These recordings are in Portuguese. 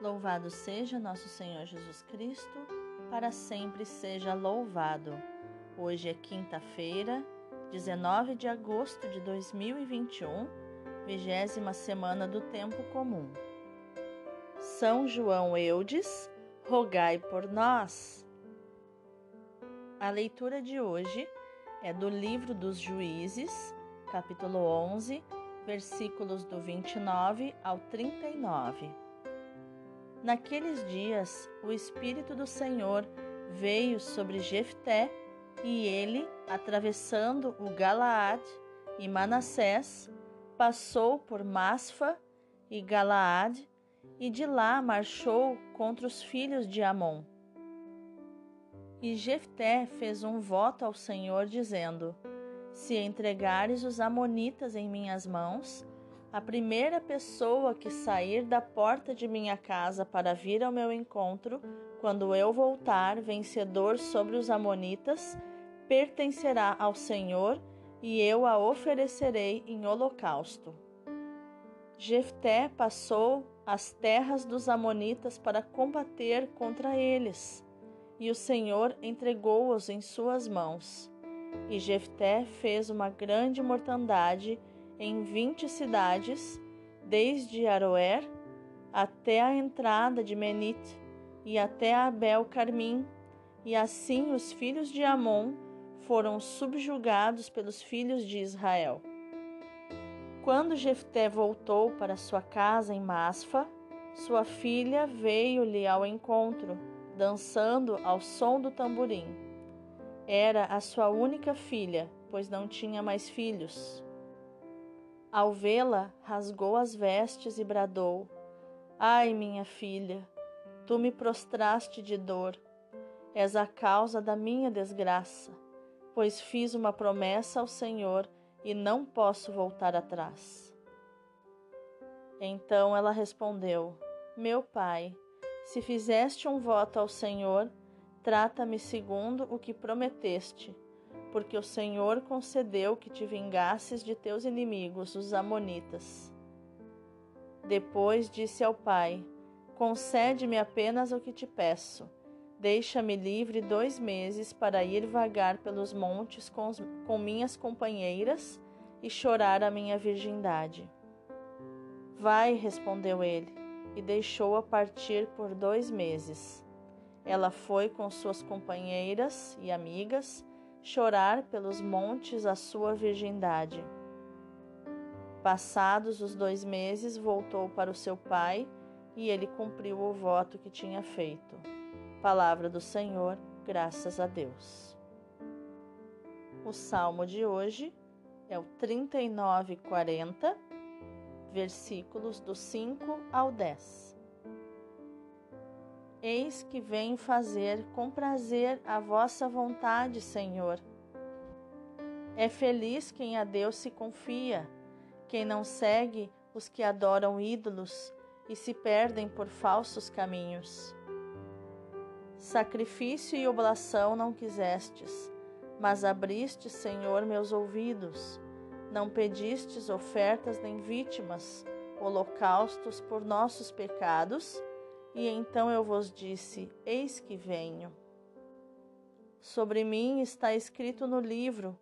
Louvado seja nosso Senhor Jesus Cristo, para sempre seja louvado. Hoje é quinta-feira, 19 de agosto de 2021, vigésima semana do Tempo Comum. São João Eudes, rogai por nós. A leitura de hoje é do livro dos Juízes, capítulo 11, versículos do 29 ao 39. Naqueles dias, o Espírito do Senhor veio sobre Jefté, e ele, atravessando o Galaad e Manassés, passou por Masfa e Galaad, e de lá marchou contra os filhos de Amon. E Jefté fez um voto ao Senhor, dizendo: Se entregares os amonitas em minhas mãos, a primeira pessoa que sair da porta de minha casa para vir ao meu encontro, quando eu voltar vencedor sobre os Amonitas, pertencerá ao Senhor e eu a oferecerei em holocausto. Jefté passou as terras dos Amonitas para combater contra eles, e o Senhor entregou-os em suas mãos. E Jefté fez uma grande mortandade em vinte cidades, desde Aroer até a entrada de Menite e até Abel Carmim, e assim os filhos de Amon foram subjugados pelos filhos de Israel. Quando Jefté voltou para sua casa em Masfa, sua filha veio-lhe ao encontro, dançando ao som do tamborim. Era a sua única filha, pois não tinha mais filhos. Ao vê-la, rasgou as vestes e bradou: Ai, minha filha, tu me prostraste de dor. És a causa da minha desgraça, pois fiz uma promessa ao Senhor e não posso voltar atrás. Então ela respondeu: Meu pai, se fizeste um voto ao Senhor, trata-me segundo o que prometeste porque o Senhor concedeu que te vingasses de teus inimigos, os Amonitas. Depois disse ao pai: Concede-me apenas o que te peço. Deixa-me livre dois meses para ir vagar pelos montes com, com minhas companheiras e chorar a minha virgindade. Vai, respondeu ele, e deixou-a partir por dois meses. Ela foi com suas companheiras e amigas chorar pelos montes a sua virgindade. Passados os dois meses, voltou para o seu pai e ele cumpriu o voto que tinha feito. Palavra do Senhor, graças a Deus. O salmo de hoje é o 3940, versículos do 5 ao 10. Eis que venho fazer com prazer a vossa vontade, Senhor. É feliz quem a Deus se confia, quem não segue os que adoram ídolos e se perdem por falsos caminhos. Sacrifício e oblação não quisestes, mas abriste, Senhor, meus ouvidos. Não pedistes ofertas nem vítimas, holocaustos por nossos pecados e então eu vos disse: Eis que venho. Sobre mim está escrito no livro: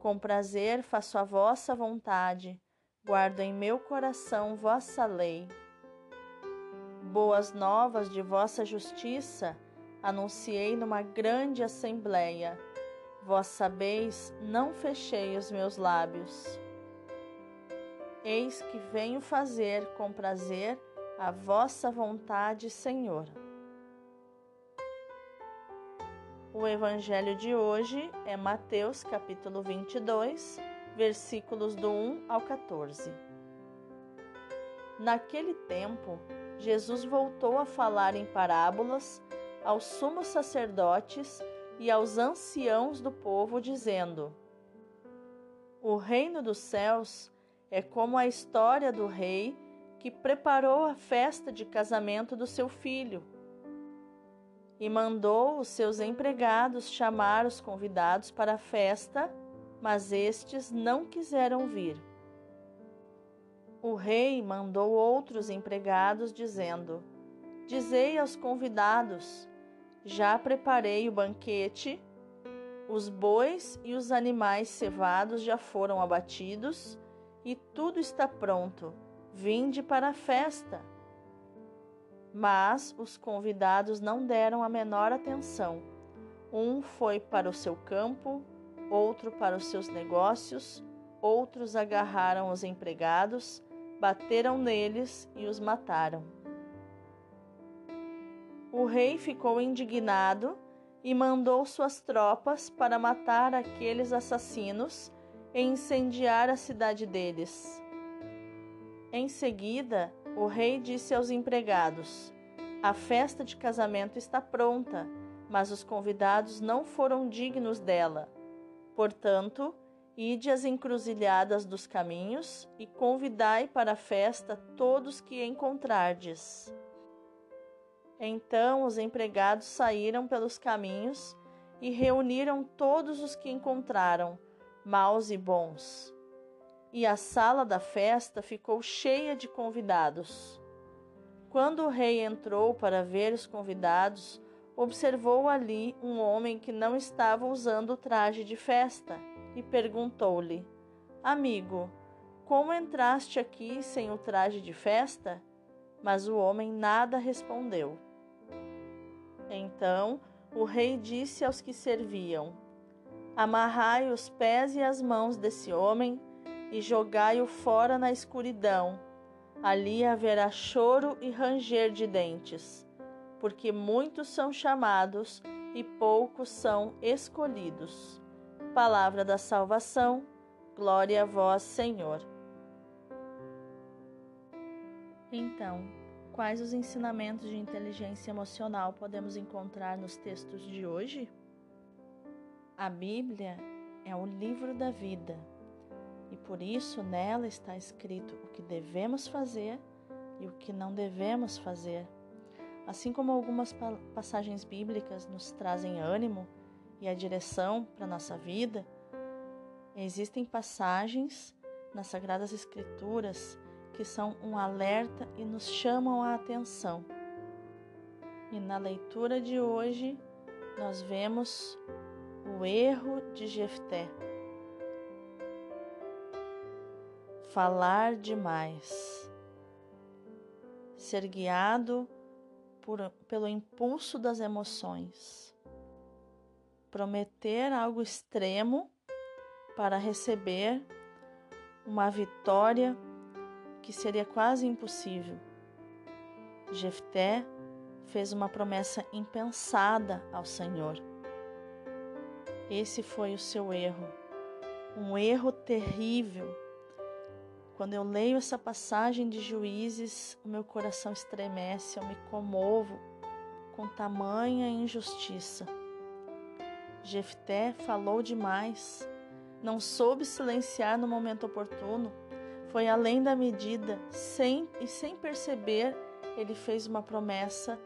Com prazer faço a vossa vontade, guardo em meu coração vossa lei. Boas novas de vossa justiça anunciei numa grande assembleia. Vós sabeis, não fechei os meus lábios. Eis que venho fazer com prazer a vossa vontade, Senhor. O evangelho de hoje é Mateus capítulo 22, versículos do 1 ao 14. Naquele tempo, Jesus voltou a falar em parábolas aos sumos sacerdotes e aos anciãos do povo, dizendo: O reino dos céus é como a história do rei que preparou a festa de casamento do seu filho e mandou os seus empregados chamar os convidados para a festa, mas estes não quiseram vir. O rei mandou outros empregados, dizendo: Dizei aos convidados: Já preparei o banquete, os bois e os animais cevados já foram abatidos e tudo está pronto. Vinde para a festa. Mas os convidados não deram a menor atenção. Um foi para o seu campo, outro para os seus negócios, outros agarraram os empregados, bateram neles e os mataram. O rei ficou indignado e mandou suas tropas para matar aqueles assassinos e incendiar a cidade deles. Em seguida, o rei disse aos empregados: A festa de casamento está pronta, mas os convidados não foram dignos dela. Portanto, ide às encruzilhadas dos caminhos e convidai para a festa todos que encontrardes. Então os empregados saíram pelos caminhos e reuniram todos os que encontraram, maus e bons. E a sala da festa ficou cheia de convidados. Quando o rei entrou para ver os convidados, observou ali um homem que não estava usando o traje de festa e perguntou-lhe: Amigo, como entraste aqui sem o traje de festa? Mas o homem nada respondeu. Então o rei disse aos que serviam: Amarrai os pés e as mãos desse homem e jogai-o fora na escuridão. Ali haverá choro e ranger de dentes, porque muitos são chamados e poucos são escolhidos. Palavra da salvação, glória a vós, Senhor. Então, Quais os ensinamentos de inteligência emocional podemos encontrar nos textos de hoje? A Bíblia é o livro da vida e por isso nela está escrito o que devemos fazer e o que não devemos fazer. Assim como algumas passagens bíblicas nos trazem ânimo e a direção para nossa vida, existem passagens nas Sagradas Escrituras que são um alerta e nos chamam a atenção. E na leitura de hoje, nós vemos o erro de Jefté. Falar demais. Ser guiado por, pelo impulso das emoções. Prometer algo extremo para receber uma vitória que seria quase impossível. Jefté fez uma promessa impensada ao Senhor. Esse foi o seu erro, um erro terrível. Quando eu leio essa passagem de Juízes, o meu coração estremece, eu me comovo com tamanha injustiça. Jefté falou demais, não soube silenciar no momento oportuno, foi além da medida, sem e sem perceber, ele fez uma promessa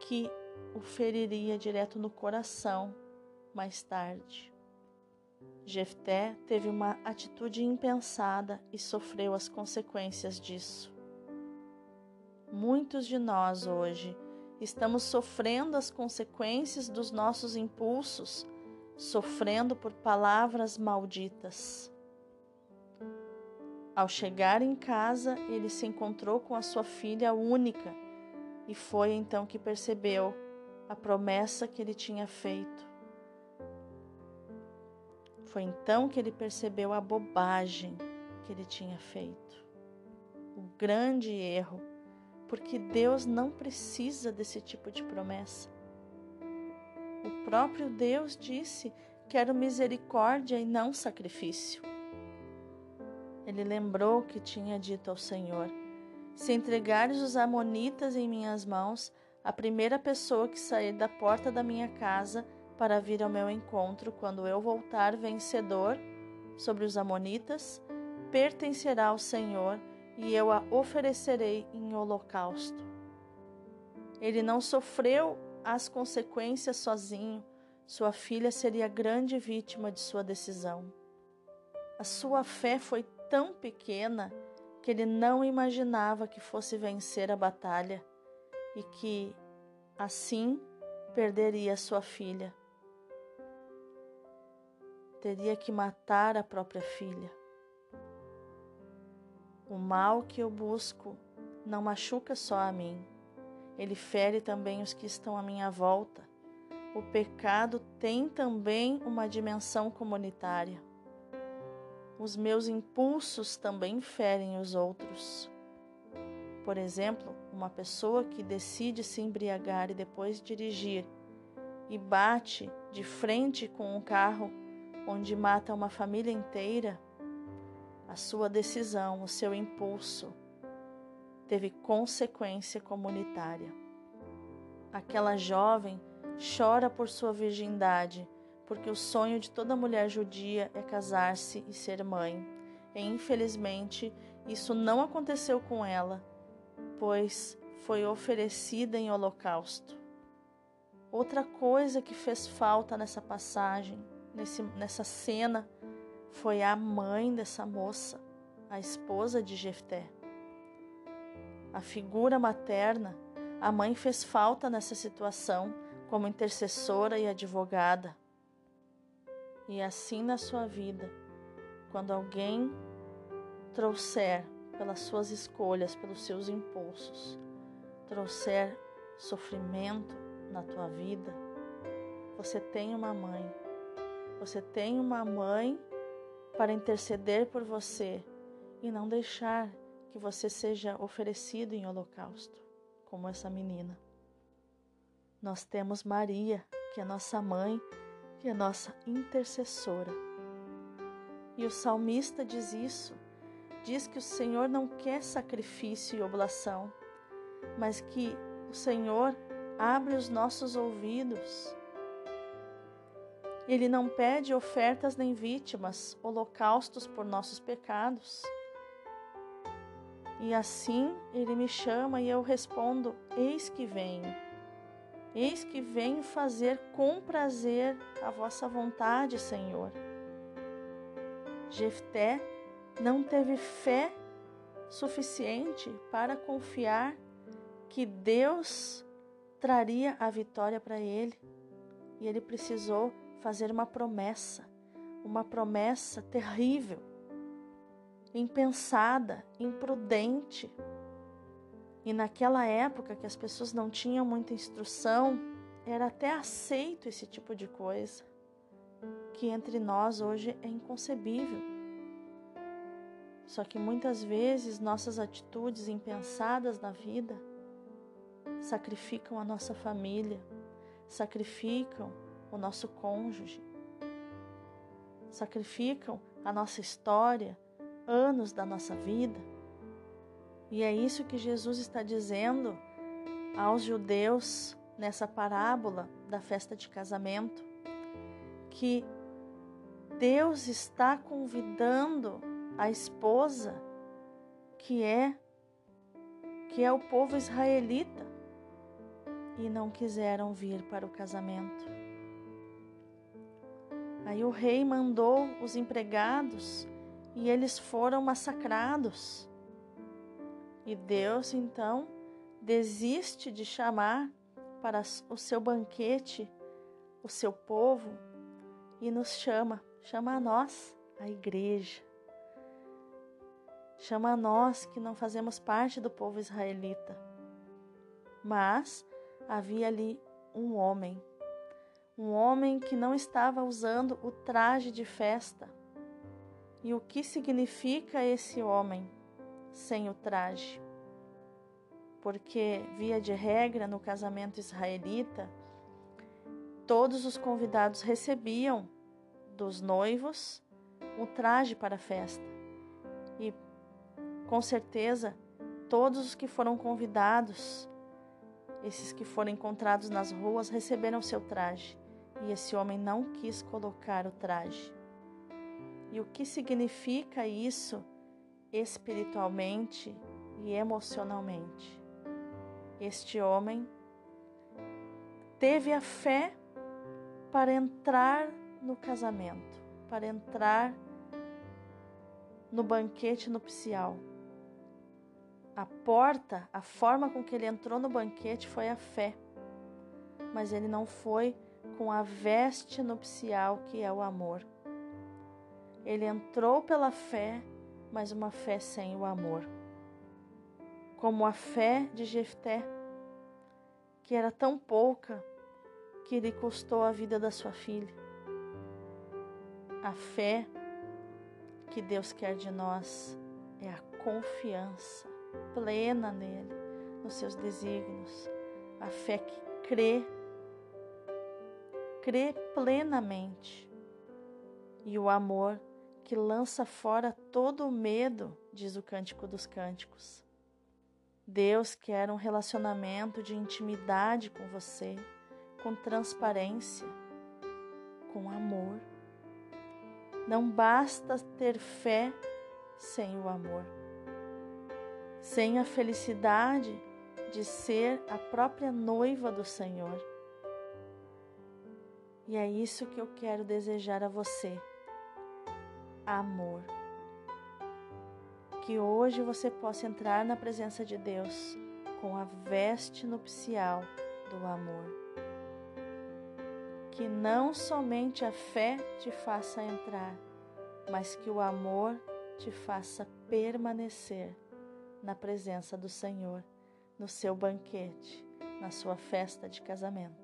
que o feriria direto no coração mais tarde. Jefté teve uma atitude impensada e sofreu as consequências disso. Muitos de nós hoje estamos sofrendo as consequências dos nossos impulsos, sofrendo por palavras malditas. Ao chegar em casa, ele se encontrou com a sua filha única e foi então que percebeu a promessa que ele tinha feito. Foi então que ele percebeu a bobagem que ele tinha feito. O grande erro, porque Deus não precisa desse tipo de promessa. O próprio Deus disse: Quero misericórdia e não sacrifício. Ele lembrou que tinha dito ao Senhor: Se entregares os Amonitas em minhas mãos, a primeira pessoa que sair da porta da minha casa para vir ao meu encontro quando eu voltar vencedor sobre os Amonitas, pertencerá ao Senhor e eu a oferecerei em holocausto. Ele não sofreu as consequências sozinho, sua filha seria grande vítima de sua decisão. A sua fé foi tão pequena que ele não imaginava que fosse vencer a batalha e que assim perderia sua filha. Teria que matar a própria filha. O mal que eu busco não machuca só a mim, ele fere também os que estão à minha volta. O pecado tem também uma dimensão comunitária. Os meus impulsos também ferem os outros. Por exemplo, uma pessoa que decide se embriagar e depois dirigir e bate de frente com um carro onde mata uma família inteira, a sua decisão, o seu impulso teve consequência comunitária. Aquela jovem chora por sua virgindade, porque o sonho de toda mulher judia é casar-se e ser mãe. E infelizmente, isso não aconteceu com ela pois foi oferecida em holocausto. Outra coisa que fez falta nessa passagem, nesse, nessa cena, foi a mãe dessa moça, a esposa de Jefté. A figura materna, a mãe fez falta nessa situação como intercessora e advogada. E assim na sua vida, quando alguém trouxer pelas suas escolhas, pelos seus impulsos, trouxer sofrimento na tua vida, você tem uma mãe. Você tem uma mãe para interceder por você e não deixar que você seja oferecido em holocausto, como essa menina. Nós temos Maria, que é nossa mãe, que é nossa intercessora. E o salmista diz isso diz que o Senhor não quer sacrifício e oblação, mas que o Senhor abre os nossos ouvidos. Ele não pede ofertas nem vítimas, holocaustos por nossos pecados. E assim ele me chama e eu respondo: Eis que venho. Eis que venho fazer com prazer a vossa vontade, Senhor. Jefté não teve fé suficiente para confiar que Deus traria a vitória para ele. E ele precisou fazer uma promessa, uma promessa terrível, impensada, imprudente. E naquela época que as pessoas não tinham muita instrução, era até aceito esse tipo de coisa, que entre nós hoje é inconcebível. Só que muitas vezes nossas atitudes impensadas na vida sacrificam a nossa família, sacrificam o nosso cônjuge, sacrificam a nossa história, anos da nossa vida. E é isso que Jesus está dizendo aos judeus nessa parábola da festa de casamento, que Deus está convidando a esposa que é que é o povo israelita e não quiseram vir para o casamento. Aí o rei mandou os empregados e eles foram massacrados. E Deus então desiste de chamar para o seu banquete o seu povo e nos chama, chama a nós, a igreja. Chama a nós que não fazemos parte do povo israelita. Mas havia ali um homem, um homem que não estava usando o traje de festa. E o que significa esse homem sem o traje? Porque, via de regra, no casamento israelita, todos os convidados recebiam dos noivos um traje para a festa. E com certeza, todos os que foram convidados, esses que foram encontrados nas ruas, receberam seu traje. E esse homem não quis colocar o traje. E o que significa isso espiritualmente e emocionalmente? Este homem teve a fé para entrar no casamento, para entrar no banquete nupcial A porta, a forma com que ele entrou no banquete foi a fé. Mas ele não foi com a veste nupcial que é o amor. Ele entrou pela fé, mas uma fé sem o amor. Como a fé de Jefté, que era tão pouca que lhe custou a vida da sua filha. A fé que Deus quer de nós é a confiança plena nele, nos seus desígnios, a fé que crê, crê plenamente, e o amor que lança fora todo o medo, diz o Cântico dos Cânticos. Deus quer um relacionamento de intimidade com você, com transparência, com amor. Não basta ter fé sem o amor, sem a felicidade de ser a própria noiva do Senhor. E é isso que eu quero desejar a você: amor que hoje você possa entrar na presença de Deus com a veste nupcial do amor. Que não somente a fé te faça entrar, mas que o amor te faça permanecer na presença do Senhor, no seu banquete, na sua festa de casamento.